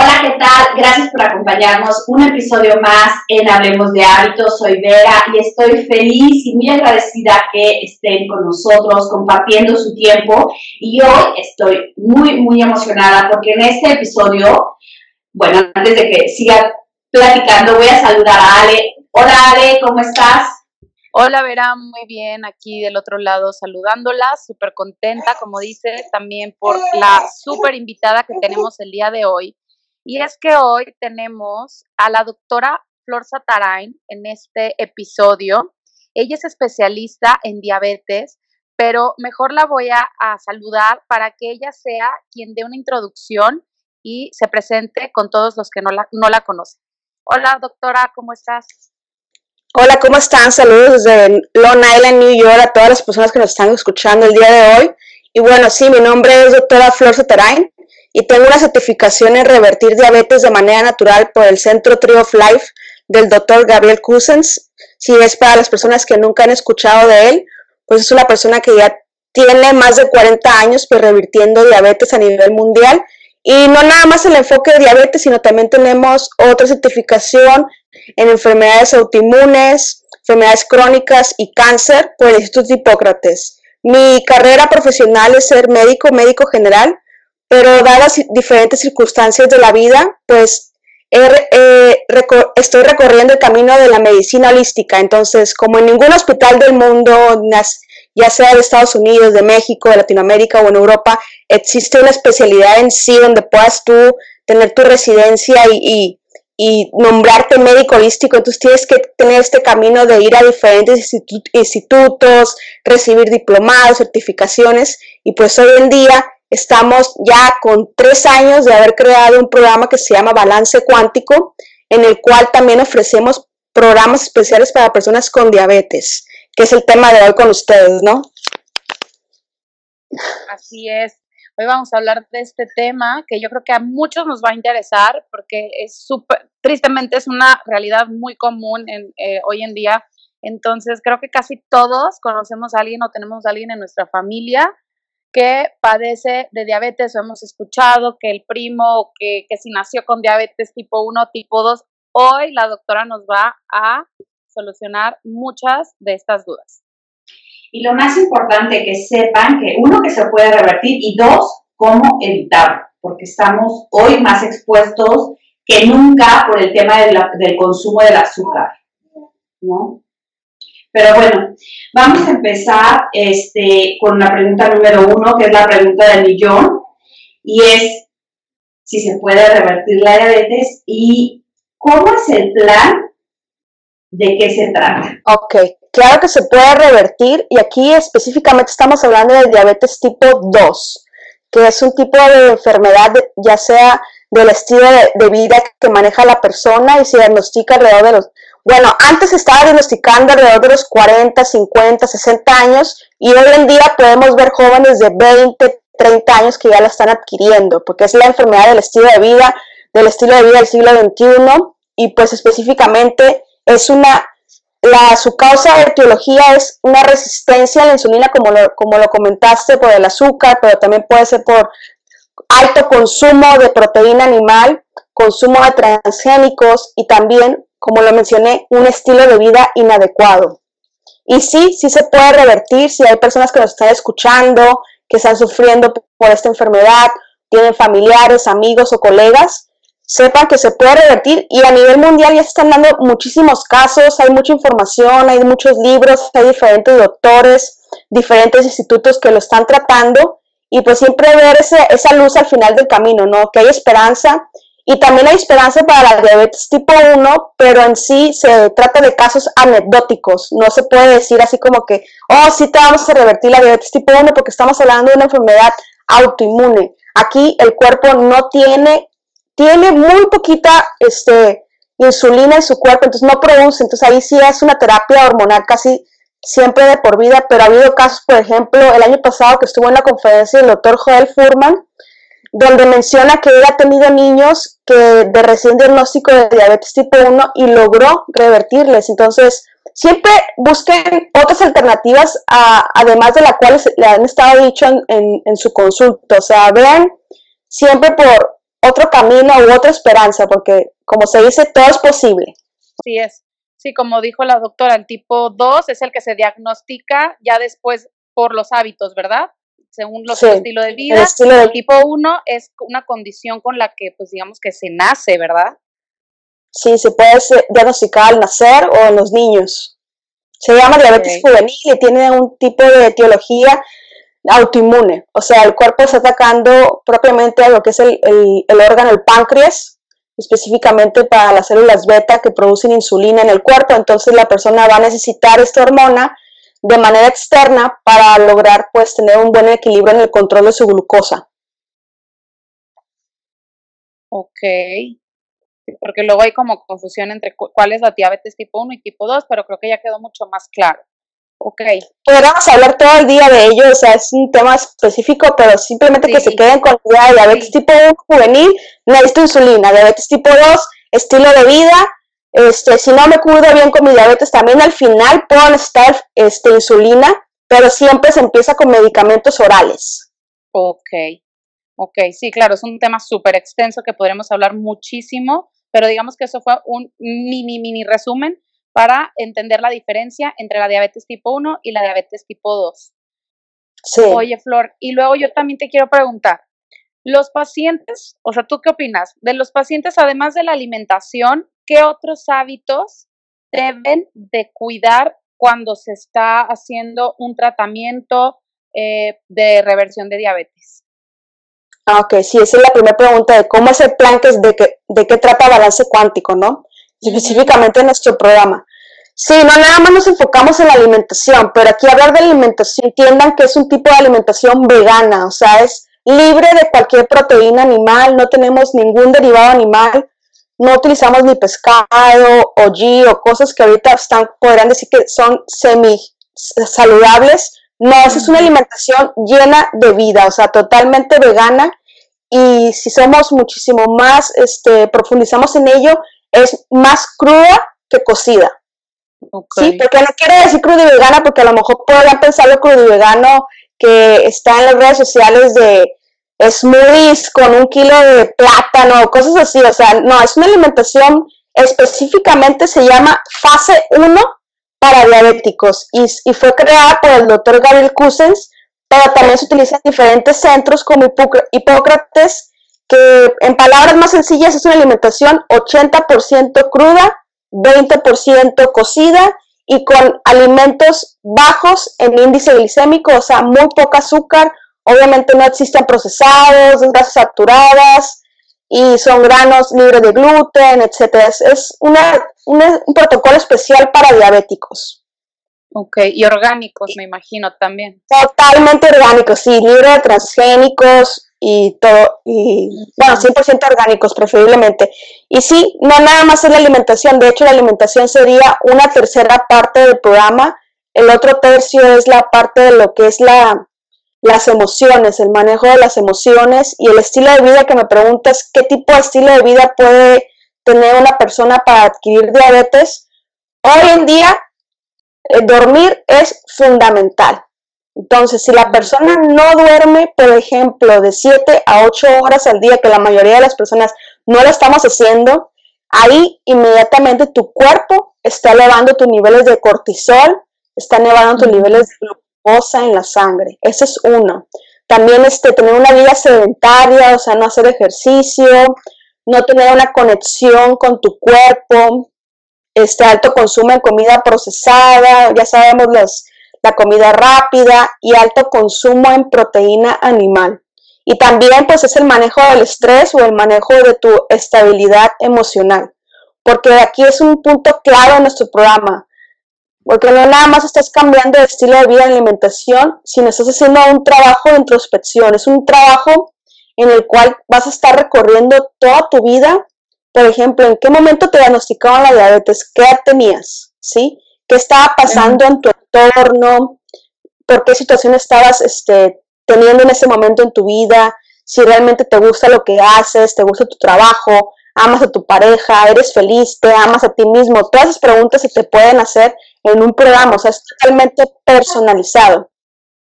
Hola, ¿qué tal? Gracias por acompañarnos un episodio más en Hablemos de Hábitos. Soy Vera y estoy feliz y muy agradecida que estén con nosotros compartiendo su tiempo. Y hoy estoy muy, muy emocionada porque en este episodio, bueno, antes de que siga platicando, voy a saludar a Ale. Hola, Ale, ¿cómo estás? Hola Vera, muy bien, aquí del otro lado saludándola, súper contenta, como dice, también por la súper invitada que tenemos el día de hoy. Y es que hoy tenemos a la doctora Flor Satarain en este episodio. Ella es especialista en diabetes, pero mejor la voy a, saludar para que ella sea quien dé una introducción y se presente con todos los que no la, no la conocen. Hola doctora, ¿cómo estás? Hola, ¿cómo están? Saludos desde Long Island, New York, a todas las personas que nos están escuchando el día de hoy. Y bueno, sí, mi nombre es doctora Flor Satarain y tengo una certificación en revertir diabetes de manera natural por el Centro Tree of Life del doctor Gabriel Cousins. Si es para las personas que nunca han escuchado de él, pues es una persona que ya tiene más de 40 años pues revirtiendo diabetes a nivel mundial. Y no nada más el enfoque de diabetes, sino también tenemos otra certificación en enfermedades autoinmunes, enfermedades crónicas y cáncer por el Instituto Hipócrates. Mi carrera profesional es ser médico, médico general, pero dadas diferentes circunstancias de la vida, pues eh, estoy recorriendo el camino de la medicina holística. Entonces, como en ningún hospital del mundo, ya sea de Estados Unidos, de México, de Latinoamérica o en Europa, existe una especialidad en sí donde puedas tú tener tu residencia y, y, nombrarte médico holístico. Entonces, tienes que tener este camino de ir a diferentes institutos, recibir diplomados, certificaciones. Y pues hoy en día Estamos ya con tres años de haber creado un programa que se llama Balance Cuántico, en el cual también ofrecemos programas especiales para personas con diabetes, que es el tema de hoy con ustedes, ¿no? Así es. Hoy vamos a hablar de este tema que yo creo que a muchos nos va a interesar porque es súper, tristemente es una realidad muy común en, eh, hoy en día. Entonces creo que casi todos conocemos a alguien o tenemos a alguien en nuestra familia que padece de diabetes o hemos escuchado que el primo, que, que si nació con diabetes tipo 1, tipo 2, hoy la doctora nos va a solucionar muchas de estas dudas. Y lo más importante que sepan que uno que se puede revertir y dos, cómo evitarlo, porque estamos hoy más expuestos que nunca por el tema del consumo del azúcar, ¿no? Pero bueno, vamos a empezar este, con la pregunta número uno, que es la pregunta del millón, y es si se puede revertir la diabetes y cómo es el plan de qué se trata. Ok, claro que se puede revertir y aquí específicamente estamos hablando del diabetes tipo 2, que es un tipo de enfermedad ya sea del estilo de, vida que maneja la persona y se diagnostica alrededor de los bueno, antes estaba diagnosticando alrededor de los 40, 50, 60 años y hoy en día podemos ver jóvenes de 20, 30 años que ya la están adquiriendo, porque es la enfermedad del estilo de vida, del estilo de vida del siglo XXI y pues específicamente es una, la, su causa de etiología es una resistencia a la insulina como lo, como lo comentaste por el azúcar, pero también puede ser por alto consumo de proteína animal, consumo de transgénicos y también como lo mencioné, un estilo de vida inadecuado. Y sí, sí se puede revertir si hay personas que nos están escuchando, que están sufriendo por esta enfermedad, tienen familiares, amigos o colegas, sepan que se puede revertir y a nivel mundial ya se están dando muchísimos casos, hay mucha información, hay muchos libros, hay diferentes doctores, diferentes institutos que lo están tratando y pues siempre ver esa luz al final del camino, ¿no? Que hay esperanza y también hay esperanza para la diabetes tipo 1, pero en sí se trata de casos anecdóticos. No se puede decir así como que, oh, sí te vamos a revertir la diabetes tipo 1 porque estamos hablando de una enfermedad autoinmune. Aquí el cuerpo no tiene, tiene muy poquita este, insulina en su cuerpo, entonces no produce. Entonces ahí sí es una terapia hormonal casi siempre de por vida, pero ha habido casos, por ejemplo, el año pasado que estuvo en la conferencia el doctor Joel Furman, donde menciona que él ha tenido niños que de recién diagnóstico de diabetes tipo 1 y logró revertirles. Entonces, siempre busquen otras alternativas, además de las cuales le han estado dicho en, en, su consulta. O sea, vean siempre por otro camino u otra esperanza, porque como se dice, todo es posible. Sí es. Sí, como dijo la doctora, el tipo 2 es el que se diagnostica ya después por los hábitos, ¿verdad? Según los estilo de vida. El, tipo 1 es una condición con la que, pues digamos que se nace, ¿verdad? Sí, se puede diagnosticar al nacer o en los niños. Se llama diabetes juvenil y tiene un tipo de etiología autoinmune. O sea, el cuerpo está atacando propiamente a lo que es el, el órgano, el páncreas, específicamente para las células beta que producen insulina en el cuerpo, entonces la persona va a necesitar esta hormona de manera externa para lograr pues tener un buen equilibrio en el control de su glucosa. Ok, porque luego hay como confusión entre cuál es la diabetes tipo 1 y tipo 2, pero creo que ya quedó mucho más claro. Ok. Podríamos hablar todo el día de ello, o sea, es un tema específico, pero simplemente que se queden con la diabetes tipo 1 juvenil, necesito insulina, diabetes tipo 2, estilo de vida, este, si no me cuido bien con mi diabetes, también al final puedo necesitar este, insulina, pero siempre se empieza con medicamentos orales. Ok, ok, sí, claro, es un tema súper extenso que podremos hablar muchísimo, pero digamos que eso fue un mini, mini resumen para entender la diferencia entre la diabetes tipo 1 y la diabetes tipo 2. Sí. Oye, Flor, y luego yo también te quiero preguntar, los pacientes, o sea, ¿tú qué opinas? De los pacientes, además de la alimentación, ¿qué otros hábitos deben de cuidar cuando se está haciendo un tratamiento eh, de reversión de diabetes? Ah, ok, sí, esa es la primera pregunta de cómo es el plan que de, que, de qué trata balance cuántico, ¿no? Específicamente en nuestro programa. Sí, no nada más nos enfocamos en la alimentación, pero aquí hablar de alimentación, entiendan que es un tipo de alimentación vegana, o sea, es libre de cualquier proteína animal, no tenemos ningún derivado animal, no utilizamos ni pescado o ghee o cosas que ahorita están, podrían decir que son semi saludables. No, esa es una alimentación llena de vida, o sea, totalmente vegana. Y si somos muchísimo más, este, profundizamos en ello, es más cruda que cocida. Sí, porque no quiere decir crudo y vegana, porque a lo mejor podrían pensar lo crudo y vegano que está en las redes sociales de smoothies con un kilo de plátano, cosas así. O sea, no, es una alimentación específicamente, se llama fase 1 para diabéticos y, y fue creada por el doctor Gabriel Cousens, pero también se utiliza en diferentes centros como Hipócrates, que en palabras más sencillas es una alimentación 80% cruda, 20% cocida y con alimentos bajos en índice glicémico, o sea, muy poco azúcar. Obviamente no existen procesados, grasas saturadas y son granos libres de gluten, etc. Es una, un protocolo especial para diabéticos. Ok, y orgánicos, me imagino también. Totalmente orgánicos, sí, libre de transgénicos, y todo, y bueno, 100% orgánicos preferiblemente. Y sí, no nada más es la alimentación, de hecho la alimentación sería una tercera parte del programa, el otro tercio es la parte de lo que es la, las emociones, el manejo de las emociones y el estilo de vida que me preguntas, ¿qué tipo de estilo de vida puede tener una persona para adquirir diabetes? Hoy en día, eh, dormir es fundamental. Entonces, si la persona no duerme, por ejemplo, de 7 a 8 horas al día, que la mayoría de las personas no lo estamos haciendo, ahí inmediatamente tu cuerpo está elevando tus niveles de cortisol, está elevando tus niveles de glucosa en la sangre. Ese es uno. También este, tener una vida sedentaria, o sea, no hacer ejercicio, no tener una conexión con tu cuerpo, este alto consumo de comida procesada, ya sabemos los la comida rápida y alto consumo en proteína animal. Y también pues es el manejo del estrés o el manejo de tu estabilidad emocional. Porque aquí es un punto clave en nuestro programa. Porque no nada más estás cambiando de estilo de vida y alimentación, sino estás haciendo un trabajo de introspección. Es un trabajo en el cual vas a estar recorriendo toda tu vida. Por ejemplo, ¿en qué momento te diagnosticaban la diabetes? ¿Qué edad tenías? ¿Sí? qué estaba pasando en tu entorno, por qué situación estabas este, teniendo en ese momento en tu vida, si realmente te gusta lo que haces, te gusta tu trabajo, amas a tu pareja, eres feliz, te amas a ti mismo. Todas esas preguntas se te pueden hacer en un programa, o sea, es totalmente personalizado.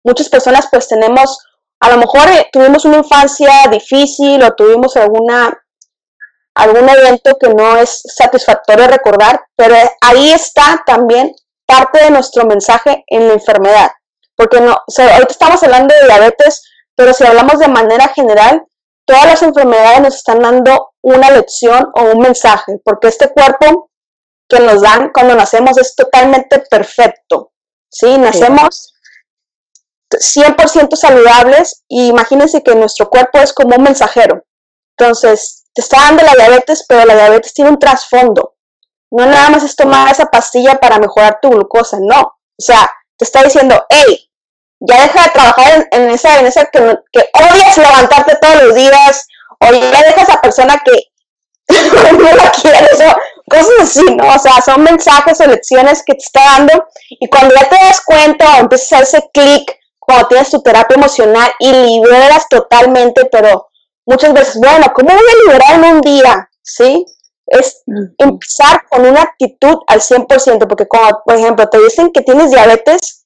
Muchas personas pues tenemos, a lo mejor eh, tuvimos una infancia difícil o tuvimos alguna algún evento que no es satisfactorio recordar, pero ahí está también parte de nuestro mensaje en la enfermedad. Porque no, ahorita estamos hablando de diabetes, pero si hablamos de manera general, todas las enfermedades nos están dando una lección o un mensaje, porque este cuerpo que nos dan cuando nacemos es totalmente perfecto. ¿sí? Nacemos 100% saludables y imagínense que nuestro cuerpo es como un mensajero. Entonces, te está dando la diabetes, pero la diabetes tiene un trasfondo. No nada más es tomar esa pastilla para mejorar tu glucosa, no. O sea, te está diciendo, hey, ya deja de trabajar en, esa, en esa que, que, odias levantarte todos los días, o ya deja a esa persona que no la quieres, o cosas así, ¿no? O sea, son mensajes o lecciones que te está dando, y cuando ya te das cuenta o empiezas a hacer ese clic, cuando tienes tu terapia emocional y liberas totalmente, pero muchas veces, bueno, ¿cómo voy a liberar en un día? ¿Sí? Es empezar con una actitud al 100%, porque como, por ejemplo, te dicen que tienes diabetes,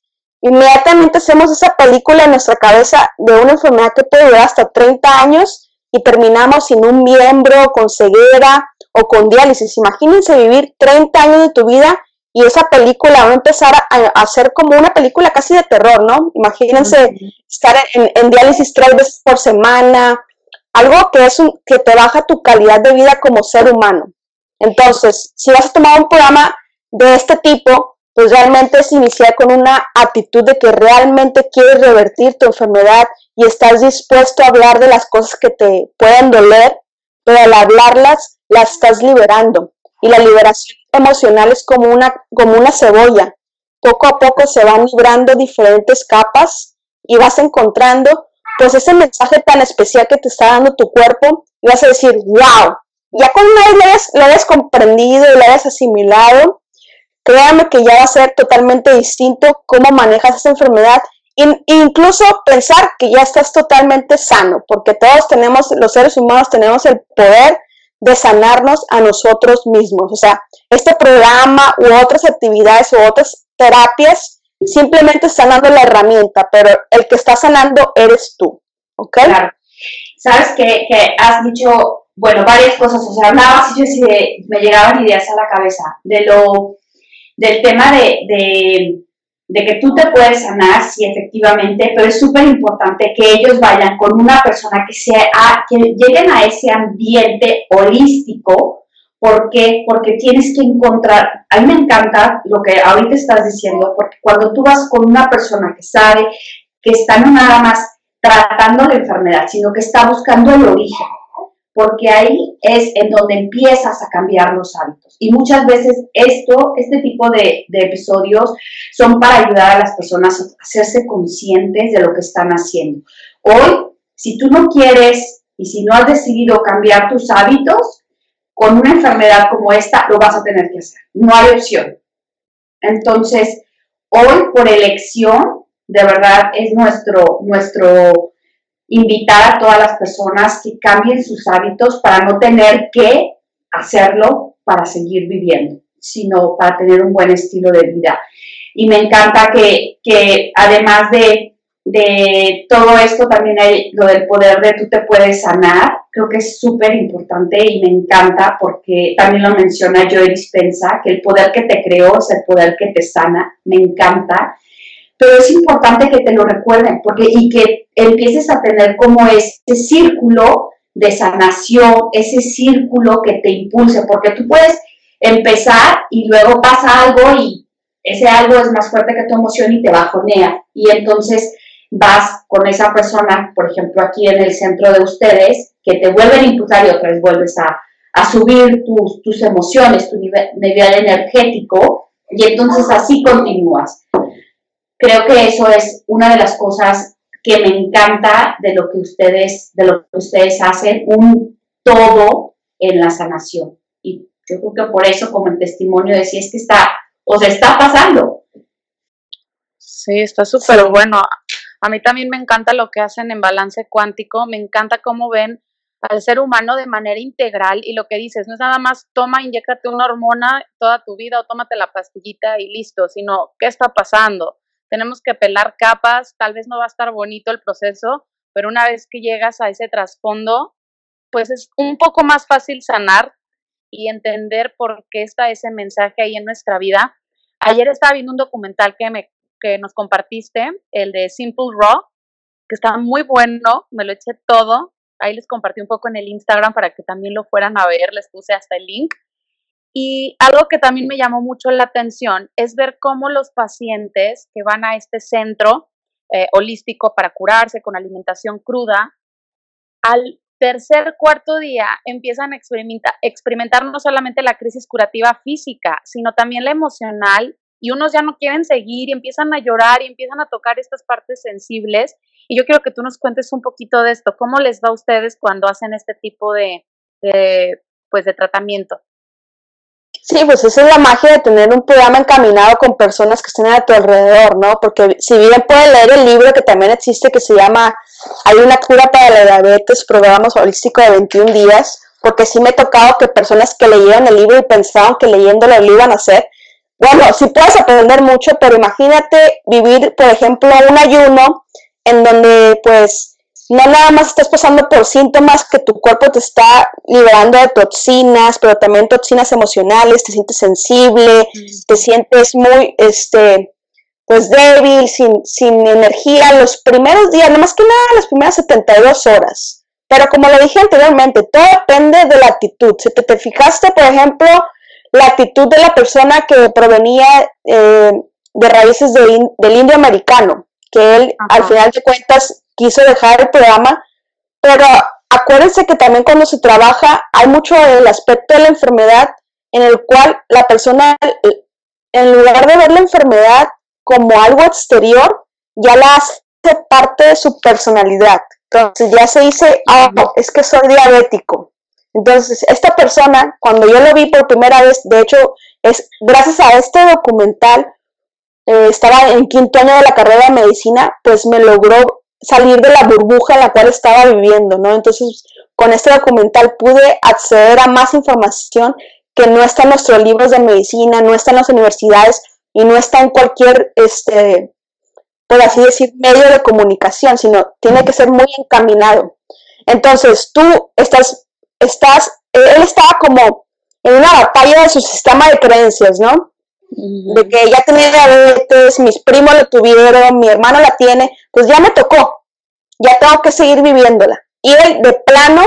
inmediatamente hacemos esa película en nuestra cabeza de una enfermedad que puede durar hasta 30 años y terminamos sin un miembro, con ceguera o con diálisis. Imagínense vivir 30 años de tu vida y esa película va a empezar a, ser como una película casi de terror, ¿no? Imagínense estar en, en, diálisis tres veces por semana, algo que, es un, que te baja tu calidad de vida como ser humano. Entonces, si vas a tomar un programa de este tipo, pues realmente es iniciar con una actitud de que realmente quieres revertir tu enfermedad y estás dispuesto a hablar de las cosas que te pueden doler, pero al hablarlas las estás liberando. Y la liberación emocional es como una, como una cebolla. Poco a poco se van librando diferentes capas y vas encontrando pues ese mensaje tan especial que te está dando tu cuerpo y vas a decir, wow, ya cuando una vez lo hayas, comprendido y lo hayas asimilado, créame que ya va a ser totalmente distinto cómo manejas esa enfermedad e incluso pensar que ya estás totalmente sano, porque todos tenemos, los seres humanos tenemos el poder de sanarnos a nosotros mismos. O sea, este programa u otras actividades u otras terapias simplemente sanando la herramienta, pero el que está sanando eres tú. ¿Ok? Claro. Sabes que, has dicho, bueno, varias cosas, o sea, hablabas y yo me llegaban ideas a la cabeza de lo, del tema de, que tú te puedes sanar, sí, efectivamente, pero es súper importante que ellos vayan con una persona que, sea, que lleguen a ese ambiente holístico, ¿Por qué? Porque tienes que encontrar, a mí me encanta lo que ahorita estás diciendo, porque cuando tú vas con una persona que sabe que está no nada más tratando la enfermedad, sino que está buscando el origen, porque ahí es en donde empiezas a cambiar los hábitos. Y muchas veces esto, este tipo de, episodios son para ayudar a las personas a hacerse conscientes de lo que están haciendo. Hoy, si tú no quieres y si no has decidido cambiar tus hábitos, con una enfermedad como esta lo vas a tener que hacer. No hay opción. Entonces, hoy por elección, de verdad es nuestro, nuestro invitar a todas las personas que cambien sus hábitos para no tener que hacerlo para seguir viviendo, sino para tener un buen estilo de vida. Y me encanta que, que además de de todo esto también hay lo del poder de tú te puedes sanar. Creo que es súper importante y me encanta porque también lo menciona Joe Dispensa, que el poder que te creó es el poder que te sana. Me encanta. Pero es importante que te lo recuerden porque, y que empieces a tener como ese círculo de sanación, ese círculo que te impulse, porque tú puedes empezar y luego pasa algo y ese algo es más fuerte que tu emoción y te bajonea. Y entonces vas con esa persona, por ejemplo, aquí en el centro de ustedes, que te vuelven a imputar y otra vez vuelves a, subir tus, tus, emociones, tu nivel energético, y entonces así continúas. Creo que eso es una de las cosas que me encanta de lo que ustedes, de lo que ustedes hacen, un todo en la sanación. Y yo creo que por eso, como el testimonio decía, es que está o sea, está pasando. Sí, está súper bueno. A mí también me encanta lo que hacen en balance cuántico, me encanta cómo ven al ser humano de manera integral y lo que dices, no es nada más toma, inyectate una hormona toda tu vida o tómate la pastillita y listo, sino qué está pasando. Tenemos que pelar capas, tal vez no va a estar bonito el proceso, pero una vez que llegas a ese trasfondo, pues es un poco más fácil sanar y entender por qué está ese mensaje ahí en nuestra vida. Ayer estaba viendo un documental que, me, que nos compartiste, el de Simple Raw, que estaba muy bueno, me lo eché todo. Ahí les compartí un poco en el Instagram para que también lo fueran a ver, les puse hasta el link. Y algo que también me llamó mucho la atención es ver cómo los pacientes que van a este centro eh, holístico para curarse con alimentación cruda, al tercer, cuarto día empiezan a experimentar, no solamente la crisis curativa física, sino también la emocional y unos ya no quieren seguir y empiezan a llorar y empiezan a tocar estas partes sensibles. Y yo quiero que tú nos cuentes un poquito de esto, cómo les va a ustedes cuando hacen este tipo de pues, de tratamiento. Sí, pues esa es la magia de tener un programa encaminado con personas que estén a tu alrededor, ¿no? Porque si bien pueden leer el libro que también existe que se llama Hay una cura para la diabetes, programas holístico de 21 días, porque sí me he tocado que personas que leyeron el libro y pensaban que leyéndolo lo iban a hacer. Bueno, sí puedes aprender mucho, pero imagínate vivir, por ejemplo, un ayuno en donde pues no nada más estás pasando por síntomas que tu cuerpo te está liberando de toxinas, pero también toxinas emocionales, te sientes sensible, te sientes muy, este, pues débil, sin, sin energía, los primeros días, no más que nada las primeras 72 horas. Pero como lo dije anteriormente, todo depende de la actitud. Si te, fijaste, por ejemplo, la actitud de la persona que provenía eh, de raíces del indio americano, que él, al final de cuentas, quiso dejar el programa, pero acuérdense que también cuando se trabaja hay mucho el aspecto de la enfermedad en el cual la persona, en lugar de ver la enfermedad como algo exterior, ya la hace parte de su personalidad. Entonces ya se dice, ah, es que soy diabético. Entonces, esta persona, cuando yo lo vi por primera vez, de hecho, es gracias a este documental, eh, estaba en quinto año de la carrera de medicina, pues me logró salir de la burbuja en la cual estaba viviendo, ¿no? Entonces, con este documental pude acceder a más información que no está en nuestros libros de medicina, no está en las universidades y no está en cualquier, este, por así decir, medio de comunicación, sino tiene que ser muy encaminado. Entonces, tú estás, estás, él estaba como en una batalla de su sistema de creencias, ¿no? De que ya tenía diabetes, mis primos lo tuvieron, mi hermano la tiene, pues ya me tocó, ya tengo que seguir viviéndola. Y él de plano,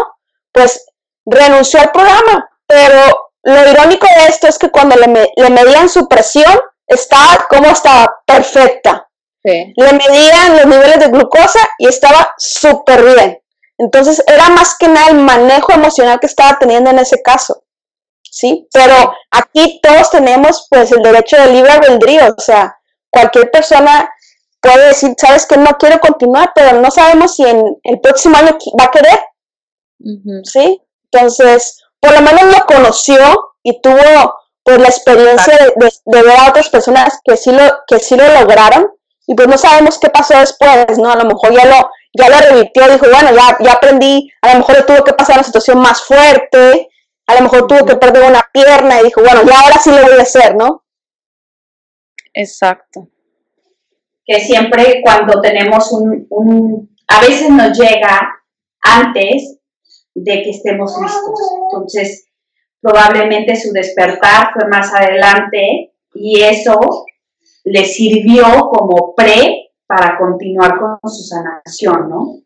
pues renunció al programa, pero lo irónico de esto es que cuando le, medían su presión, estaba como estaba perfecta. Le medían los niveles de glucosa y estaba súper bien. Entonces era más que nada el manejo emocional que estaba teniendo en ese caso. ¿Sí? Pero aquí todos tenemos pues el derecho de libre albedrío, o sea, cualquier persona puede decir, sabes que no quiero continuar, pero no sabemos si en el próximo año va a querer. ¿Sí? Entonces, por lo menos lo conoció y tuvo pues la experiencia de, ver a otras personas que sí lo, que sí lo lograron y pues no sabemos qué pasó después, ¿no? A lo mejor ya lo, ya lo revirtió, dijo, bueno, ya, ya aprendí, a lo mejor le tuvo que pasar una situación más fuerte, a lo mejor tuvo que perder una pierna y dijo, bueno, ya ahora sí lo voy a hacer, ¿no? Exacto que siempre cuando tenemos un, a veces nos llega antes de que estemos listos. Entonces, probablemente su despertar fue más adelante y eso le sirvió como pre para continuar con su sanación, ¿no?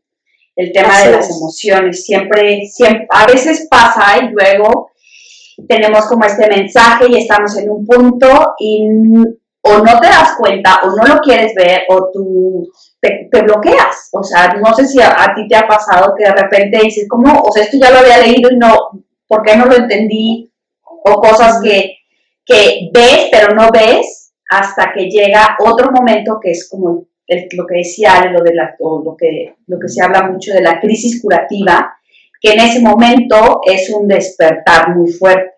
El tema de las emociones, siempre, siempre, a veces pasa y luego tenemos como este mensaje y estamos en un punto y o no te das cuenta o no lo quieres ver o tú te, bloqueas. O sea, no sé si a, ti te ha pasado que de repente dices, ¿cómo? O sea, esto ya lo había leído y no, ¿por qué no lo entendí? O cosas que, que ves pero no ves hasta que llega otro momento que es como lo que decía lo, de la, lo, que, lo que se habla mucho de la crisis curativa, que en ese momento es un despertar muy fuerte.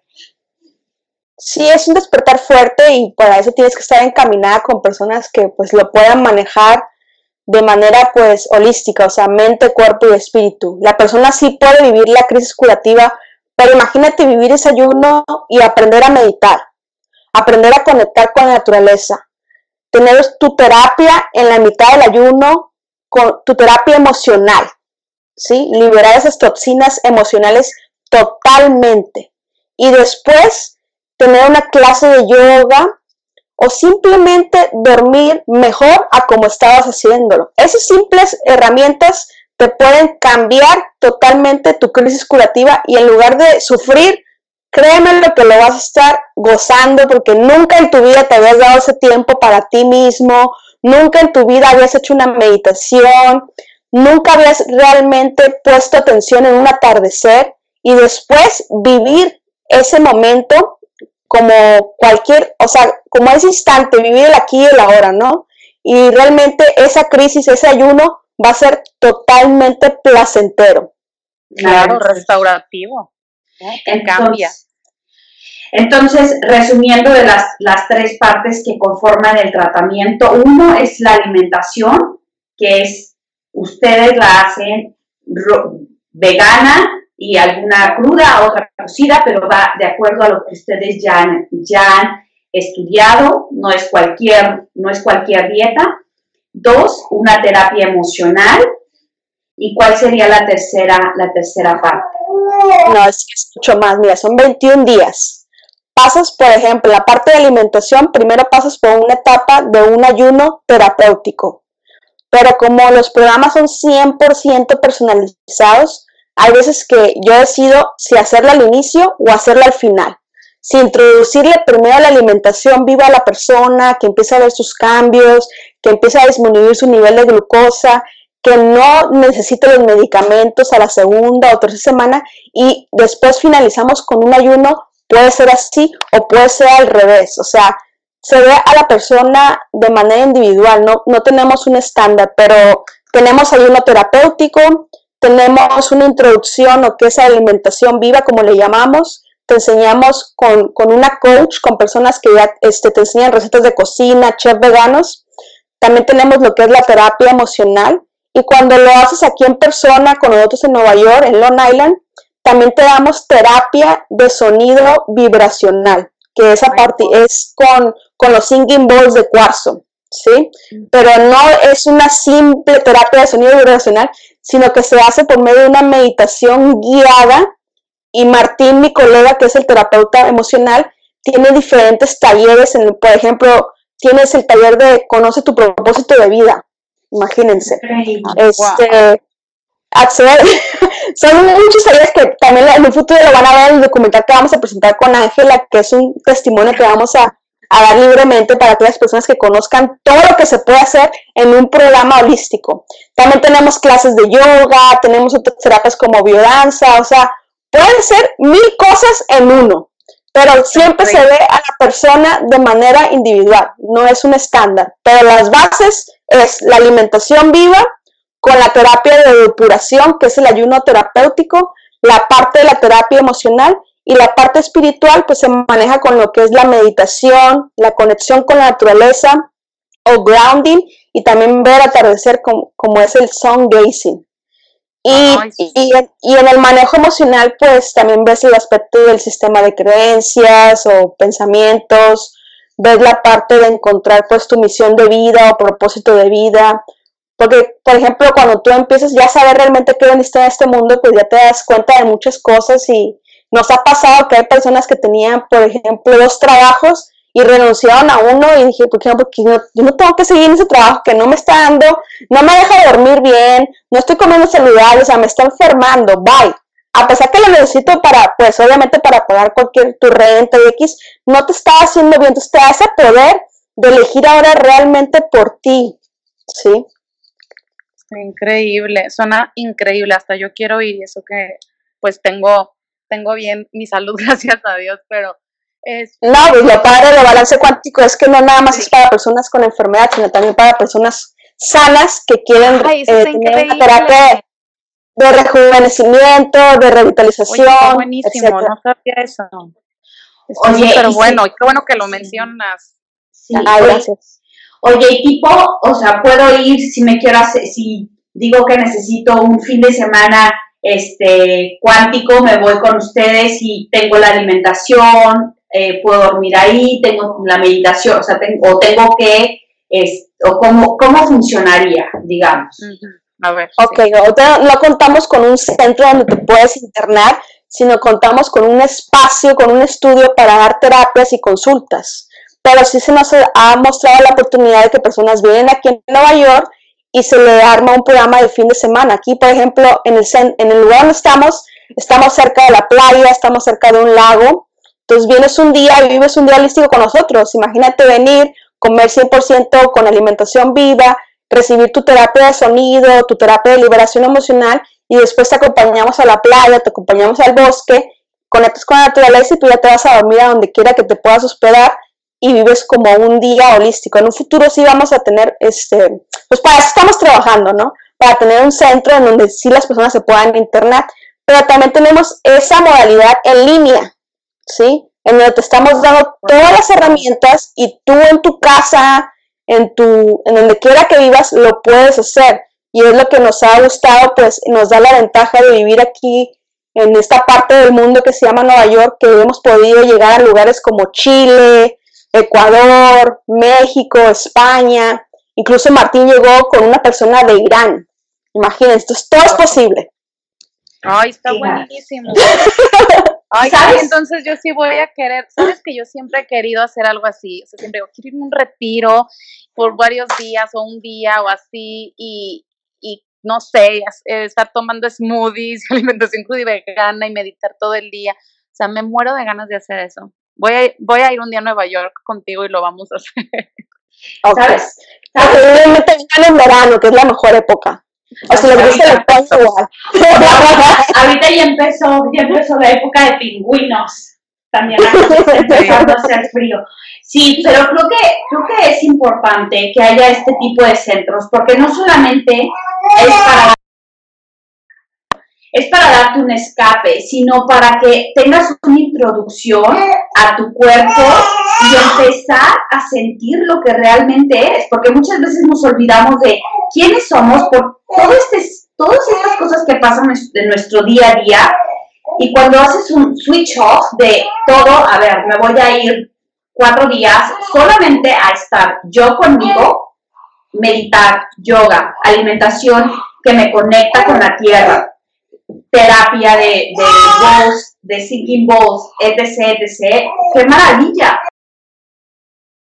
sí es un despertar fuerte y para eso tienes que estar encaminada con personas que pues lo puedan manejar de manera pues holística, o sea, mente, cuerpo y espíritu. La persona sí puede vivir la crisis curativa, pero imagínate vivir ese ayuno y aprender a meditar, aprender a conectar con la naturaleza, tener tu terapia en la mitad del ayuno, con tu terapia emocional, ¿sí? Liberar esas toxinas emocionales totalmente. Y después tener una clase de yoga o simplemente dormir mejor a como estabas haciéndolo. Esas simples herramientas te pueden cambiar totalmente tu crisis curativa y en lugar de sufrir, créeme lo que lo vas a estar gozando porque nunca en tu vida te habías dado ese tiempo para ti mismo, nunca en tu vida habías hecho una meditación, nunca habías realmente puesto atención en un atardecer y después vivir ese momento como cualquier, o sea, como ese instante, vivir el aquí y el ahora, ¿no? Y realmente esa crisis, ese ayuno va a ser totalmente placentero. Claro, restaurativo. Entonces, cambia. Entonces, resumiendo de las, las tres partes que conforman el tratamiento, uno es la alimentación, que es, ustedes la hacen vegana, y alguna cruda, otra cocida, pero va de acuerdo a lo que ustedes ya han, ya han estudiado, no es, cualquier, no es cualquier dieta. Dos, una terapia emocional. ¿Y cuál sería la tercera, la tercera parte? No, es que es mucho más, mira, son 21 días. Pasas, por ejemplo, la parte de alimentación, primero pasas por una etapa de un ayuno terapéutico. Pero como los programas son 100% personalizados, hay veces que yo decido si hacerla al inicio o hacerla al final. Si introducirle primero la alimentación viva a la persona, que empiece a ver sus cambios, que empiece a disminuir su nivel de glucosa, que no necesite los medicamentos a la segunda o tercera semana y después finalizamos con un ayuno, puede ser así o puede ser al revés. O sea, se ve a la persona de manera individual, no, no tenemos un estándar, pero tenemos ayuno terapéutico, tenemos una introducción o que es alimentación viva, como le llamamos. Te enseñamos con, una coach, con personas que ya este, te enseñan recetas de cocina, chef veganos. También tenemos lo que es la terapia emocional. Y cuando lo haces aquí en persona con nosotros en Nueva York, en Long Island, también te damos terapia de sonido vibracional, que esa parte es con, con los singing bowls de cuarzo. ¿sí? Pero no es una simple terapia de sonido vibracional, sino que se hace por medio de una meditación guiada y Martín, mi colega, que es el terapeuta emocional, tiene diferentes talleres, en, por ejemplo, tienes el taller de Conoce tu propósito de vida, imagínense. Este, acceder, son muchos talleres que también en el futuro lo van a ver en el documental que vamos a presentar con Ángela, que es un testimonio que vamos a, a dar libremente para que las personas que conozcan todo lo que se puede hacer en un programa holístico. También tenemos clases de yoga, tenemos otras terapias como biodanza, o sea, pueden ser mil cosas en uno, pero siempre se ve a la persona de manera individual, no es un estándar. Pero las bases es la alimentación viva con la terapia de depuración, que es el ayuno terapéutico, la parte de la terapia emocional y la parte espiritual pues se maneja con lo que es la meditación, la conexión con la naturaleza o grounding y también ver atardecer como, como es el sun gazing. Y, y, y, en el manejo emocional pues también ves el aspecto del sistema de creencias o pensamientos, ves la parte de encontrar pues tu misión de vida o propósito de vida, porque, por ejemplo, cuando tú empiezas ya a saber realmente qué veniste en este mundo, pues ya te das cuenta de muchas cosas y, nos ha pasado que hay personas que tenían, por ejemplo, dos trabajos y renunciaron a uno y dije, ¿por qué Porque yo no tengo que seguir en ese trabajo que no me está dando, no me deja dormir bien, no estoy comiendo saludable, o sea, me está enfermando, bye. A pesar que lo necesito para, pues obviamente para pagar cualquier tu renta y X, no te está haciendo bien, entonces te hace poder de elegir ahora realmente por ti, ¿sí? Increíble, suena increíble, hasta yo quiero ir, eso que pues tengo tengo bien mi salud, gracias a Dios, pero es... No, pues lo padre del balance cuántico es que no nada más es para personas con enfermedad, sino también para personas sanas que quieren eh, tener una terapia de rejuvenecimiento, de revitalización. buenísimo, no sabía eso. Oye, pero bueno, qué bueno que lo mencionas. Sí, gracias. Oye, y tipo, o sea, puedo ir si me quiero hacer, si digo que necesito un fin de semana este cuántico, me voy con ustedes y tengo la alimentación, eh, puedo dormir ahí, tengo la meditación, o sea, tengo, o tengo que, es, o cómo, cómo funcionaría, digamos. A ver. Ok, no contamos con un centro donde te puedes internar, sino contamos con un espacio, con un estudio para dar terapias y consultas. Pero sí se nos ha mostrado la oportunidad de que personas vienen aquí en Nueva York y se le arma un programa de fin de semana. Aquí, por ejemplo, en el, en el lugar donde estamos, estamos cerca de la playa, estamos cerca de un lago. Entonces vienes un día y vives un día holístico con nosotros. Imagínate venir, comer 100% con alimentación viva, recibir tu terapia de sonido, tu terapia de liberación emocional y después te acompañamos a la playa, te acompañamos al bosque, conectas con la naturaleza y tú ya te vas a dormir a donde quiera que te puedas hospedar y vives como un día holístico. En un futuro sí vamos a tener, este, pues para eso estamos trabajando, ¿no? Para tener un centro en donde sí las personas se puedan internet, pero también tenemos esa modalidad en línea, ¿sí? En donde te estamos dando todas las herramientas y tú en tu casa, en tu, en donde quiera que vivas, lo puedes hacer y es lo que nos ha gustado, pues nos da la ventaja de vivir aquí en esta parte del mundo que se llama Nueva York, que hemos podido llegar a lugares como Chile, Ecuador, México, España, incluso Martín llegó con una persona de Irán. Imagínense, entonces todo es posible. Ay, está buenísimo. Ay, entonces yo sí voy a querer, sabes que yo siempre he querido hacer algo así, o sea, siempre quiero irme a un retiro por varios días o un día o así y, y no sé, eh, estar tomando smoothies, alimentación cruda y vegana y meditar todo el día. O sea, me muero de ganas de hacer eso. Voy a, voy a ir un día a Nueva York contigo y lo vamos a hacer. ¿Sabes? ¿Sabes? en verano, que es la mejor época. O sea, lo gusta el igual. Ahorita ya empezó, ya empezó la época de pingüinos. También empezando a hacer frío. Sí, pero creo que, creo que es importante que haya este tipo de centros, porque no solamente es para, es para darte un escape, sino para que tengas una introducción a tu cuerpo y empezar a sentir lo que realmente eres, porque muchas veces nos olvidamos de quiénes somos por todo este, todas estas cosas que pasan en nuestro día a día. Y cuando haces un switch off de todo, a ver, me voy a ir cuatro días solamente a estar yo conmigo, meditar, yoga, alimentación que me conecta con la tierra, terapia de, de voz, de singing voz, etc, etc. ¡Qué maravilla!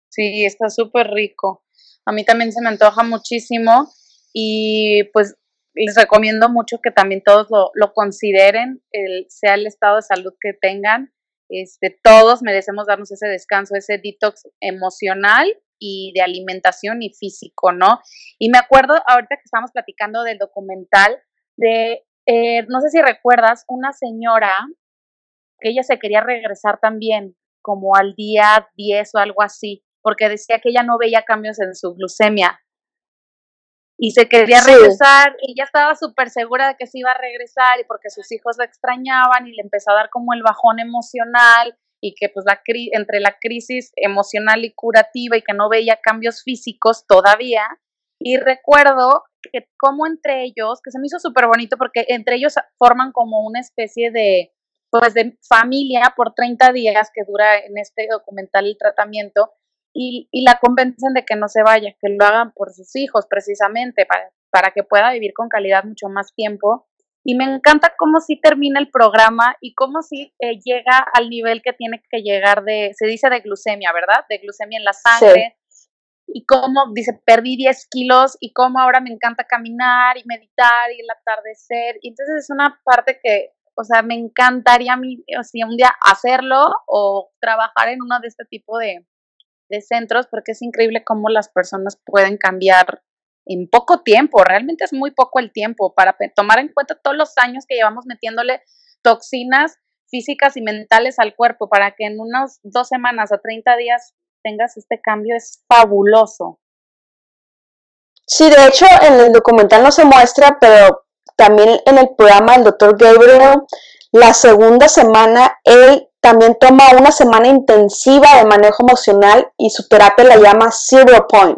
Sí, está súper rico. A mí también se me antoja muchísimo y pues les recomiendo mucho que también todos lo, lo consideren, el, sea el estado de salud que tengan este, todos merecemos darnos ese descanso, ese detox emocional y de alimentación y físico, ¿no? Y me acuerdo ahorita que estábamos platicando del documental de, eh, no sé si recuerdas, una señora que ella se quería regresar también como al día 10 o algo así, porque decía que ella no veía cambios en su glucemia y se quería regresar y ya estaba súper segura de que se iba a regresar y porque sus hijos la extrañaban y le empezó a dar como el bajón emocional y que pues la entre la crisis emocional y curativa y que no veía cambios físicos todavía. Y recuerdo que como entre ellos, que se me hizo súper bonito porque entre ellos forman como una especie de pues de familia por 30 días que dura en este documental el tratamiento y, la convencen de que no se vaya, que lo hagan por sus hijos precisamente, para, para que pueda vivir con calidad mucho más tiempo. Y me encanta cómo sí termina el programa y cómo sí eh, llega al nivel que tiene que llegar de, se dice de glucemia, ¿verdad? De glucemia en la sangre. Y cómo, dice, perdí 10 kilos y cómo ahora me encanta caminar y meditar y el atardecer. Y entonces es una parte que, o sea, me encantaría a mí, o sea, un día hacerlo o trabajar en uno de este tipo de, de centros porque es increíble cómo las personas pueden cambiar en poco tiempo, realmente es muy poco el tiempo para tomar en cuenta todos los años que llevamos metiéndole toxinas físicas y mentales al cuerpo para que en unas dos semanas o 30 días tengas este cambio es fabuloso. Sí, de hecho en el documental no se muestra, pero también en el programa del doctor Gabriel, la segunda semana él también toma una semana intensiva de manejo emocional y su terapia la llama Zero Point,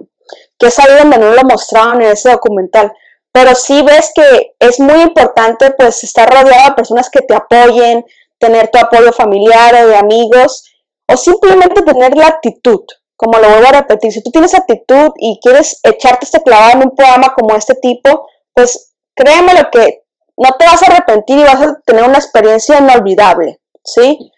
que es ahí donde no lo mostraron en ese documental. Pero sí ves que es muy importante pues estar rodeado de personas que te apoyen, tener tu apoyo familiar o de amigos, o simplemente tener la actitud, como lo vuelvo a repetir, si tú tienes actitud y quieres echarte este clavado en un programa como este tipo, pues créeme lo que no te vas a arrepentir y vas a tener una experiencia inolvidable, ¿sí?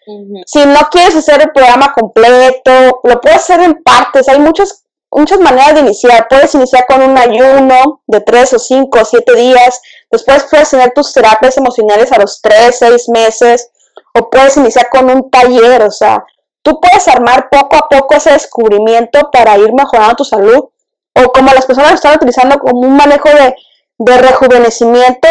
Si no quieres hacer el programa completo, lo puedes hacer en partes, hay muchas, muchas maneras de iniciar, puedes iniciar con un ayuno de 3 o 5 o 7 días, después puedes tener tus terapias emocionales a los 3, 6 meses, o puedes iniciar con un taller, o sea, tú puedes armar poco a poco ese descubrimiento para ir mejorando tu salud, o como las personas lo están utilizando como un manejo de de rejuvenecimiento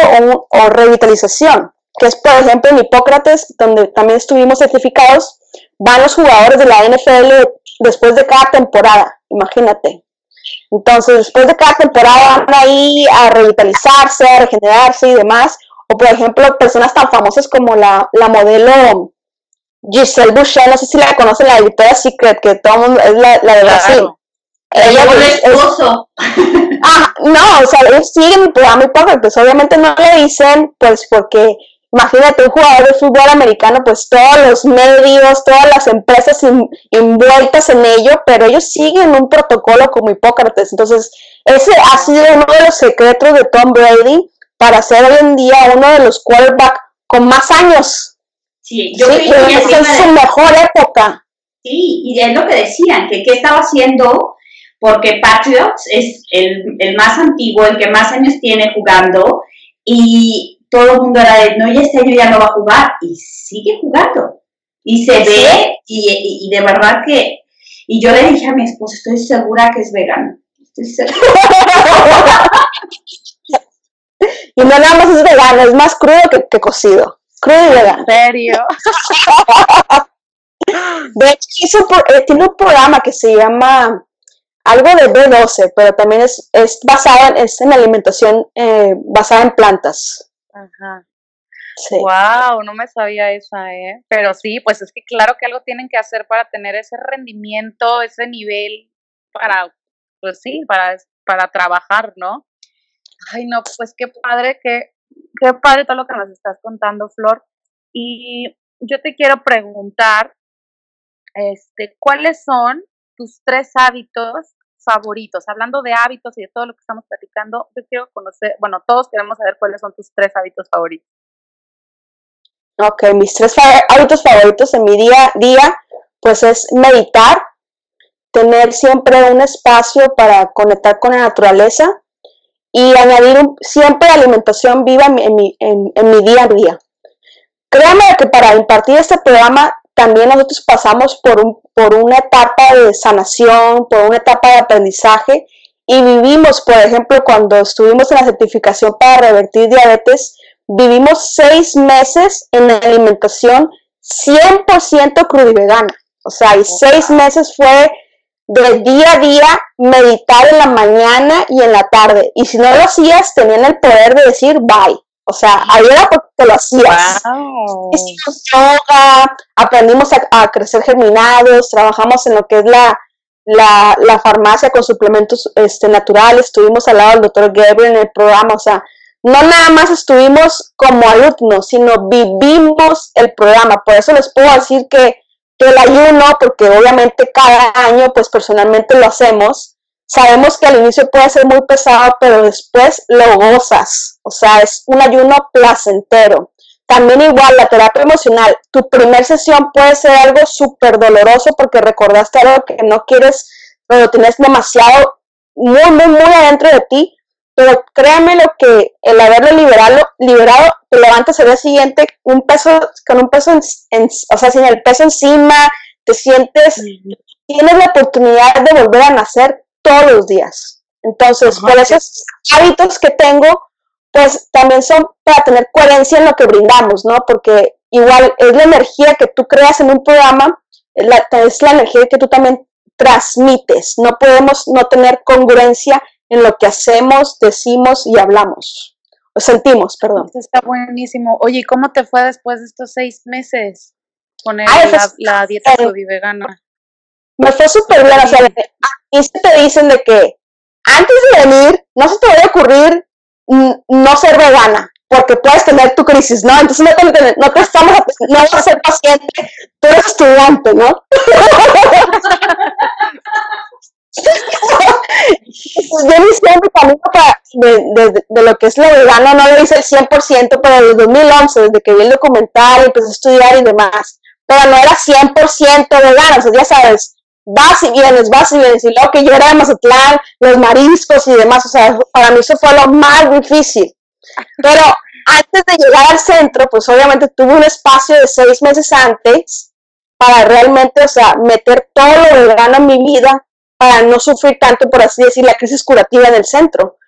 o, revitalización, que es por ejemplo en Hipócrates, donde también estuvimos certificados, van los jugadores de la NFL después de cada temporada, imagínate. Entonces, después de cada temporada van ahí a revitalizarse, a regenerarse y demás. O, por ejemplo, personas tan famosas como la, modelo Giselle Boucher, no sé si la conocen, la de Victoria's Secret, que todo el mundo es la, de Brasil. Ella es, esposo. ah, no, o sea, ellos siguen el programa pues obviamente no le dicen, pues porque imagínate un jugador de fútbol americano, pues todos los medios, todas las empresas envueltas en ello, pero ellos siguen un protocolo como Hipócrates. Entonces, ese ha sido uno de los secretos de Tom Brady para ser hoy en día uno de los quarterbacks con más años. Sí, yo sí, que es su mejor época. Sí, y es lo que decían, que qué estaba haciendo porque Patriots es el, más antiguo, el que más años tiene jugando, y todo el mundo era de, no, ya este año ya no va a jugar, y sigue jugando. Y se ve, y, de verdad que, y yo le dije a mi esposo, estoy segura que es vegano. Estoy segura. y no nada más es vegano, es más crudo que, cocido. Crudo y vegano. ¿En serio? De hecho, eh, tiene un programa que se llama algo de B12, pero también es, es basada en, es en alimentación eh, basada en plantas. Ajá. Sí. Wow, no me sabía esa, ¿eh? Pero sí, pues es que claro que algo tienen que hacer para tener ese rendimiento, ese nivel para, pues sí, para, para trabajar, ¿no? Ay, no, pues qué padre, qué, qué padre todo lo que nos estás contando, Flor. Y yo te quiero preguntar, este, ¿cuáles son tus tres hábitos favoritos? Hablando de hábitos y de todo lo que estamos platicando, yo quiero conocer, bueno, todos queremos saber cuáles son tus tres hábitos favoritos. Ok, mis tres hábitos favoritos en mi día a día, pues es meditar, tener siempre un espacio para conectar con la naturaleza y añadir siempre alimentación viva en mi, en mi día a día. Créame que para impartir este programa también nosotros pasamos por, un, por una etapa de sanación, por una etapa de aprendizaje y vivimos, por ejemplo, cuando estuvimos en la certificación para revertir diabetes, vivimos seis meses en alimentación 100% crudo y vegana. O sea, y seis meses fue de día a día meditar en la mañana y en la tarde. Y si no lo hacías, tenían el poder de decir bye. O sea, ahí era porque lo hacías. Hicimos yoga, aprendimos a, crecer germinados, trabajamos en lo que es la, la, farmacia con suplementos este, naturales, estuvimos al lado del doctor Gabriel en el programa, o sea, no nada más estuvimos como alumnos, sino vivimos el programa. Por eso les puedo decir que, que el ayuno, porque obviamente cada año, pues personalmente lo hacemos, Sabemos que al inicio puede ser muy pesado, pero después lo gozas. O sea, es un ayuno placentero. También igual la terapia emocional. Tu primer sesión puede ser algo súper doloroso porque recordaste algo que no quieres, pero tienes demasiado, muy, muy, muy adentro de ti. Pero créanme lo que el haberlo liberado, liberado te levantas al día siguiente un peso, con un peso, en, o sea, sin el peso encima, te sientes, tienes la oportunidad de volver a nacer todos los días. Entonces, por esos hábitos que tengo, pues también son para tener coherencia en lo que brindamos, ¿no? Porque igual es la energía que tú creas en un programa, es la, es la energía que tú también transmites. No podemos no tener congruencia en lo que hacemos, decimos y hablamos. O sentimos, perdón. Está buenísimo. Oye, ¿y cómo te fue después de estos seis meses? con la, dieta vegana. Me fue súper bien, o sea, y se te dicen de que antes de venir, no se te vaya a ocurrir no ser vegana, porque puedes tener tu crisis, ¿no? Entonces no te, no te estamos, no vas a ser paciente, tú eres estudiante, ¿no? yo inicié camino de, de, lo que es lo vegano, no lo hice el 100%, pero desde 2011, desde que vi el documental, empecé a estudiar y demás, pero no era 100% vegano, o sea, ya sabes, vas y vienes, vas y vienes, y luego que yo era de Mazatlán, los mariscos y demás, o sea, para mí eso fue lo más difícil. Pero antes de llegar al centro, pues obviamente tuve un espacio de seis meses antes para realmente, o sea, meter todo lo vegano en mi vida para no sufrir tanto, por así decir, la crisis curativa del centro.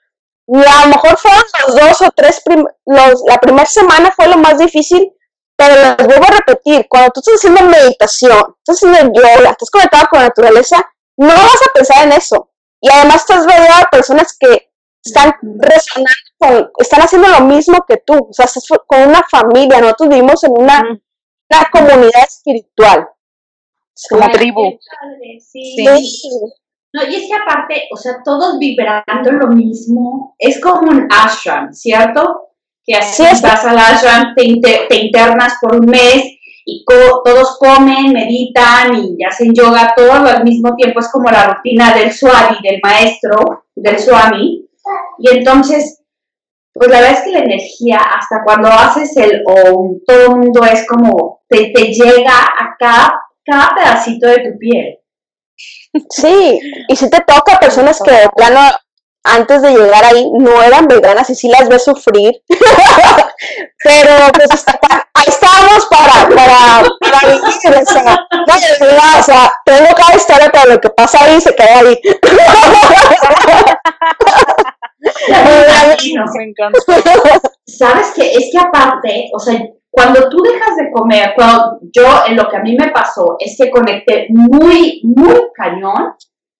Y a lo mejor fueron los dos o tres, los, la primera semana fue lo más difícil, pero les vuelvo a repetir, cuando tú estás haciendo meditación, estás haciendo yoga, estás conectado con la naturaleza, no vas a pensar en eso. Y además estás rodeado de personas que están resonando con, están haciendo lo mismo que tú. O sea, estás con una familia, nosotros vivimos en una, una comunidad espiritual. Una tribu. Sí. sí. No, y es que aparte, o sea, todos vibrando lo mismo, es como un ashram, ¿cierto? Que así vas al ashram, te, internas por un mes y todos comen, meditan y hacen yoga todo al mismo tiempo, es como la rutina del swami, del maestro, del swami. Y entonces, pues la verdad es que la energía, hasta cuando haces el om, todo el mundo es como, te, te llega a cada, cada pedacito de tu piel. Sí, y si te toca personas que de plano antes de llegar ahí no eran veganas y sí las ve sufrir. Pero pues ahí estábamos para, para, para vivir, o sea, no, o sea, tengo cada historia, pero lo que pasa ahí se queda ahí. Me encanta. ¿Sabes qué? Es que aparte, o sea, cuando tú dejas de comer, yo en lo que a mí me pasó es que conecté muy, muy cañón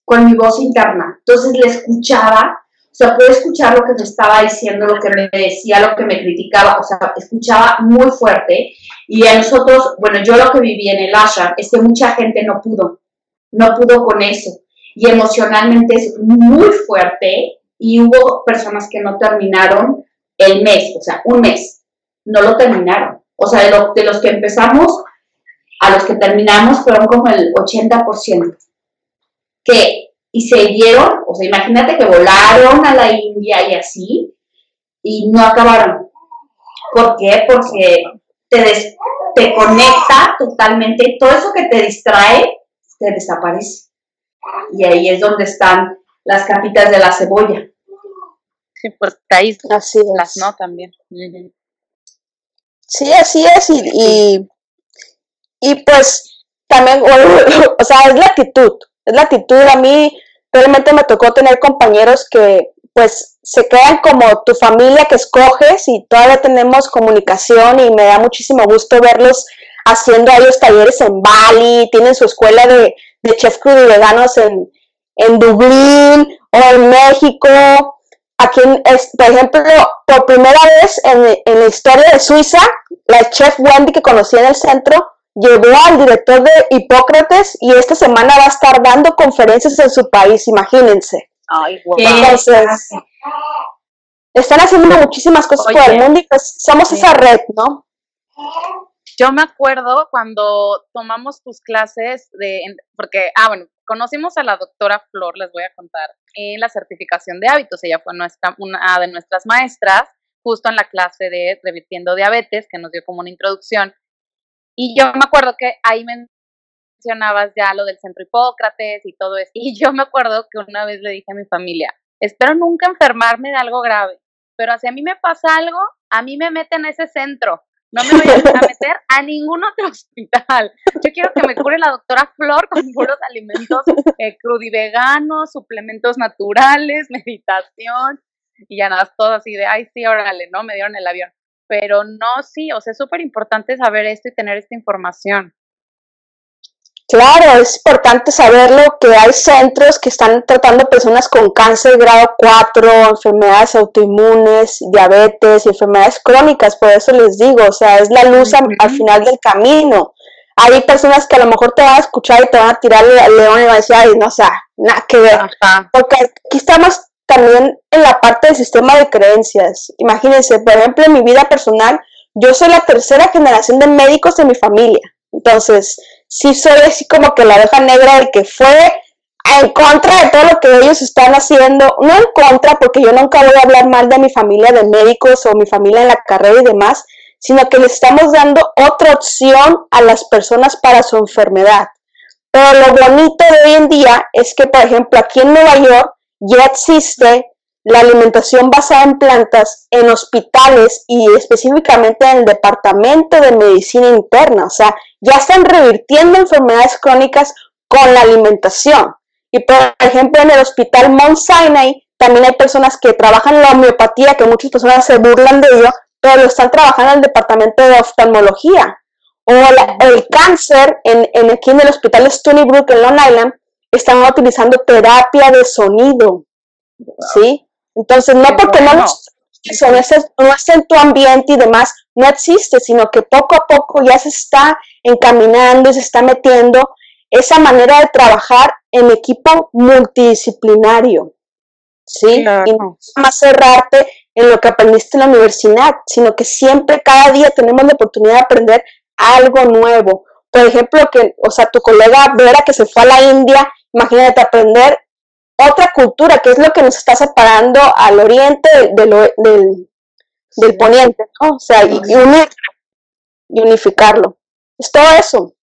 con mi voz interna. Entonces le escuchaba, o sea, pude escuchar lo que me estaba diciendo, lo que me decía, lo que me criticaba, o sea, escuchaba muy fuerte. Y a nosotros, bueno, yo lo que viví en el Asha es que mucha gente no pudo, no pudo con eso. Y emocionalmente es muy fuerte y hubo personas que no terminaron el mes, o sea, un mes, no lo terminaron. O sea, de, de los que empezamos a los que terminamos fueron como el 80% que, y se dieron, o sea, imagínate que volaron a la India y así, y no acabaron. ¿Por qué? Porque te, te conecta totalmente, todo eso que te distrae, te desaparece. Y ahí es donde están las capitas de la cebolla. Sí, pues ahí así las no también. Sí, así es, y, y, y pues también, o sea, es la actitud es la actitud. A mí realmente me tocó tener compañeros que pues se quedan como tu familia que escoges y todavía tenemos comunicación y me da muchísimo gusto verlos haciendo ahí talleres en Bali, tienen su escuela de, de chef crudo veganos en, en Dublín o en México. Aquí, por ejemplo, por primera vez en, en la historia de Suiza, la chef Wendy que conocí en el centro llevó al director de Hipócrates y esta semana va a estar dando conferencias en su país, imagínense. Ay, Entonces, están haciendo muchísimas cosas por el mundo y pues somos esa red, ¿no? Yo me acuerdo cuando tomamos tus clases de, porque, ah, bueno, conocimos a la doctora Flor, les voy a contar, en la certificación de hábitos. Ella fue nuestra, una de nuestras maestras, justo en la clase de Revirtiendo Diabetes, que nos dio como una introducción. Y yo me acuerdo que ahí mencionabas ya lo del centro Hipócrates y todo eso. Y yo me acuerdo que una vez le dije a mi familia, espero nunca enfermarme de algo grave, pero si a mí me pasa algo, a mí me meten a ese centro. No me voy a meter a ningún otro hospital. Yo quiero que me cure la doctora Flor con puros alimentos eh, crudiveganos, suplementos naturales, meditación y ya nada, todo así de, ay, sí, órale, ¿no? Me dieron el avión pero no, sí, o sea, es súper importante saber esto y tener esta información. Claro, es importante saberlo que hay centros que están tratando personas con cáncer grado 4, enfermedades autoinmunes, diabetes, enfermedades crónicas, por eso les digo, o sea, es la luz al final del camino. hay personas que a lo mejor te van a escuchar y te van a tirar el león y van a decir, ay, no, o sea, nada que ver. Porque aquí estamos también en la parte del sistema de creencias. Imagínense, por ejemplo, en mi vida personal, yo soy la tercera generación de médicos de mi familia. Entonces, sí soy así como que la oveja negra del que fue en contra de todo lo que ellos están haciendo, no en contra, porque yo nunca voy a hablar mal de mi familia de médicos o mi familia en la carrera y demás, sino que le estamos dando otra opción a las personas para su enfermedad. Pero lo bonito de hoy en día es que, por ejemplo, aquí en Nueva York ya existe la alimentación basada en plantas en hospitales y específicamente en el departamento de medicina interna. O sea, ya están revirtiendo enfermedades crónicas con la alimentación. Y por ejemplo, en el hospital Mount Sinai también hay personas que trabajan la homeopatía, que muchas personas se burlan de ello, pero lo están trabajando en el departamento de oftalmología. O el cáncer, en, en, aquí en el hospital Stony Brook en Long Island, están utilizando terapia de sonido. ¿Sí? Entonces, no porque no, eso no, no está en tu ambiente y demás, no existe, sino que poco a poco ya se está encaminando y se está metiendo esa manera de trabajar en equipo multidisciplinario. ¿Sí? Y no más cerrarte en lo que aprendiste en la universidad, sino que siempre, cada día tenemos la oportunidad de aprender algo nuevo. Por ejemplo, que, o sea, tu colega Vera que se fue a la India, imagínate aprender otra cultura, que es lo que nos está separando al oriente del, del, poniente, ¿no? O sea, y, unir, y unificarlo. Es todo eso.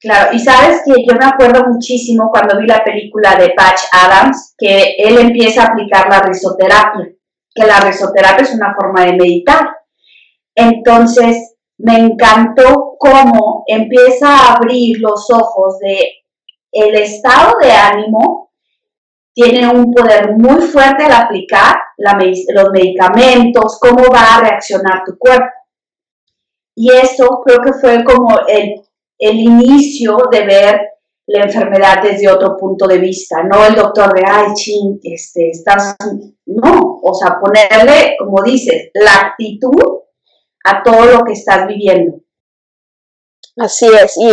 Claro, y sabes que yo me acuerdo muchísimo cuando vi la película de Patch Adams, que él empieza a aplicar la risoterapia que la risoterapia es una forma de meditar. Entonces, me encantó cómo empieza a abrir los ojos de el estado de ánimo tiene un poder muy fuerte al aplicar los medicamentos, cómo va a reaccionar tu cuerpo. Y eso creo que fue como el, el inicio de ver la enfermedad desde otro punto de vista, no el doctor de, ay, ching, este, estás, no, o sea, ponerle, como dices, la actitud a todo lo que estás viviendo. Así es, y,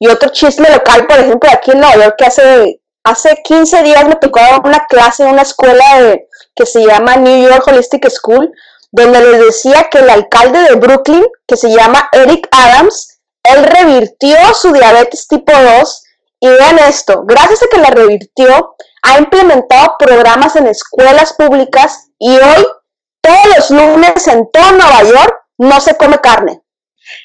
y otro chisme local, por ejemplo, aquí en Nueva York, que hace, hace 15 días me tocó una clase en una escuela que se llama New York Holistic School, donde les decía que el alcalde de Brooklyn, que se llama Eric Adams, él revirtió su diabetes tipo 2 y vean esto, gracias a que la revirtió, ha implementado programas en escuelas públicas y hoy, todos los lunes en todo Nueva York, no se come carne.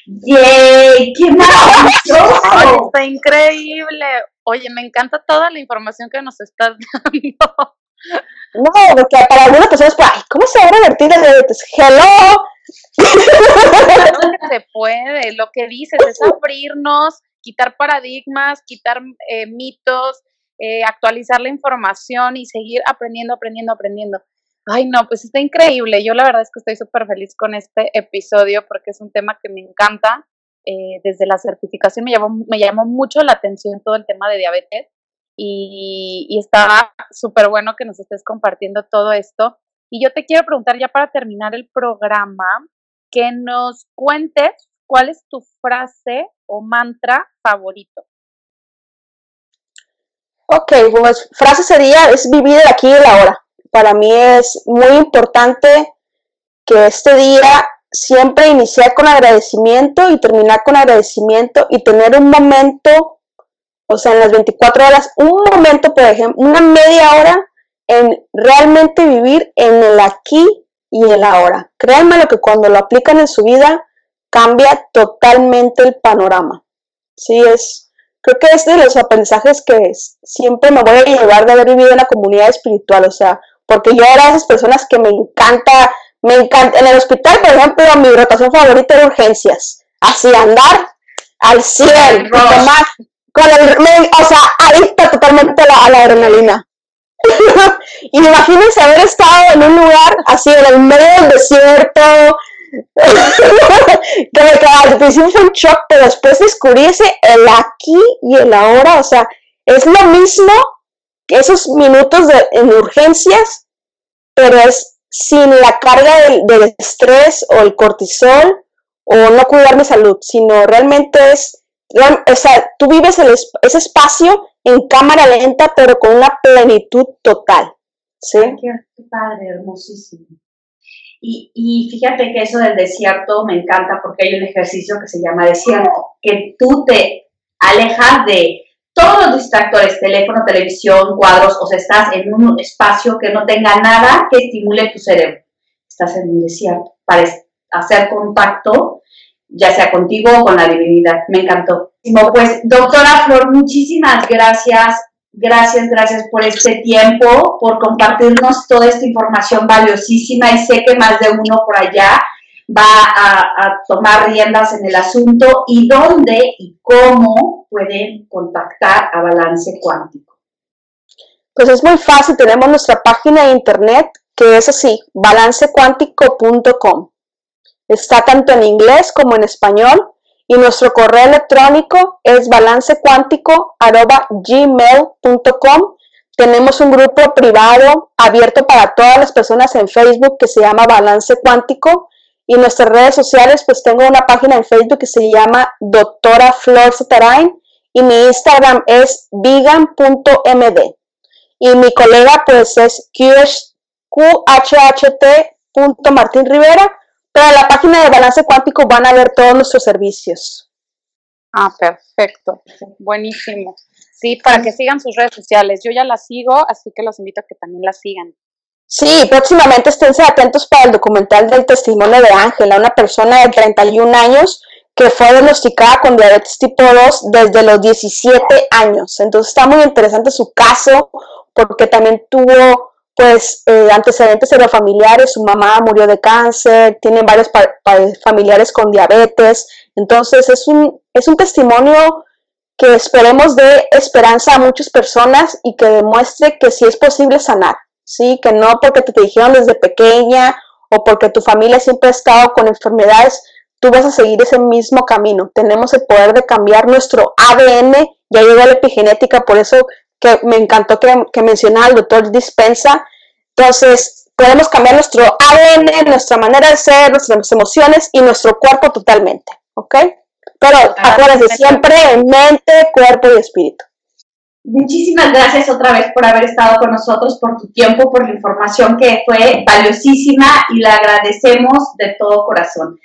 ¡Yay! ¡Qué maravilloso! Está increíble. Oye, me encanta toda la información que nos estás dando. No, porque para algunas personas, pues, ay, ¿cómo se va a revertir el diabetes? ¡Hello! se puede, lo que dices es abrirnos quitar paradigmas, quitar eh, mitos, eh, actualizar la información y seguir aprendiendo, aprendiendo, aprendiendo. Ay, no, pues está increíble. Yo la verdad es que estoy súper feliz con este episodio porque es un tema que me encanta. Eh, desde la certificación me llamó, mucho la atención todo el tema de diabetes y, está súper bueno que nos estés compartiendo todo esto. Y yo te quiero preguntar ya para terminar el programa, que nos cuentes cuál es tu frase o mantra favorito? Ok, pues frase sería, es vivir aquí y la ahora. Para mí es muy importante que este día siempre iniciar con agradecimiento y terminar con agradecimiento y tener un momento, o sea, en las 24 horas, un momento, por ejemplo, una media hora en realmente vivir en el aquí y el ahora. Créanme lo que cuando lo aplican en su vida, cambia totalmente el panorama. Sí, es, creo que es de los aprendizajes que siempre me voy a llevar de haber vivido en la comunidad espiritual, o sea, porque yo era de esas personas que me encanta, me encanta, en el hospital, por ejemplo, mi rotación favorita era urgencias, así andar al 100, con el, o sea, adicta totalmente a la, a la adrenalina. y imagínense haber estado en un lugar así, en el medio del desierto, que al principio fue un shock, pero después descubrí el aquí y el ahora, o sea, es lo mismo esos minutos de, en urgencias, pero es sin la carga del, del estrés o el cortisol o no cuidar mi salud, sino realmente es o sea, tú vives ese espacio en cámara lenta, pero con una plenitud total. ¿sí? qué, padre, hermosísimo. Y, y, fíjate que eso del desierto me encanta porque hay un ejercicio que se llama desierto, que tú te alejas de todos los distractores, teléfono, televisión, cuadros, o sea, estás en un espacio que no tenga nada que estimule tu cerebro. Estás en un desierto para hacer contacto ya sea contigo o con la divinidad. Me encantó. Pues, doctora Flor, muchísimas gracias. Gracias, gracias por este tiempo, por compartirnos toda esta información valiosísima y sé que más de uno por allá va a, tomar riendas en el asunto y dónde y cómo pueden contactar a Balance Cuántico. Pues es muy fácil, tenemos nuestra página de internet que es así, balancecuántico.com. Está tanto en inglés como en español y nuestro correo electrónico es balancecuántico.gmail.com. Tenemos un grupo privado abierto para todas las personas en Facebook que se llama Balance Cuántico y nuestras redes sociales pues tengo una página en Facebook que se llama Doctora Flor Setarain y mi Instagram es vegan.md y mi colega pues es qhht.martinrivera pero en la página de Balance Cuántico van a ver todos nuestros servicios. Ah, perfecto. Buenísimo. Sí, para que sigan sus redes sociales. Yo ya las sigo, así que los invito a que también las sigan. Sí, próximamente esténse atentos para el documental del testimonio de Ángela, una persona de 31 años que fue diagnosticada con diabetes tipo 2 desde los 17 años. Entonces está muy interesante su caso porque también tuvo pues eh, antecedentes familiares, su mamá murió de cáncer, tienen varios familiares con diabetes, entonces es un, es un testimonio que esperemos de esperanza a muchas personas y que demuestre que sí es posible sanar, ¿sí? que no porque te dijeron desde pequeña o porque tu familia siempre ha estado con enfermedades, tú vas a seguir ese mismo camino. Tenemos el poder de cambiar nuestro ADN, ya llegó la epigenética, por eso que me encantó que, que mencionaba el doctor Dispensa. Entonces, podemos cambiar nuestro ADN, nuestra manera de ser, nuestras emociones y nuestro cuerpo totalmente, ¿ok? Pero ah, acuérdense siempre en mente, cuerpo y espíritu. Muchísimas gracias otra vez por haber estado con nosotros, por tu tiempo, por la información que fue valiosísima y la agradecemos de todo corazón.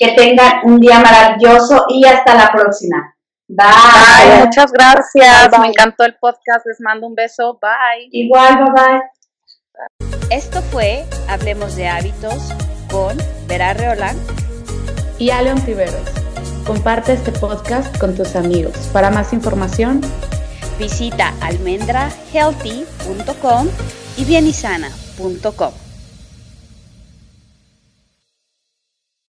Que tengan un día maravilloso y hasta la próxima. Bye. muchas gracias. Me encantó el podcast. Les mando un beso. Bye. Igual, bye bye. Esto fue Hablemos de Hábitos con Vera Reolán y Aleon Tiveros. Comparte este podcast con tus amigos. Para más información, visita almendrahealthy.com y bienisana.com.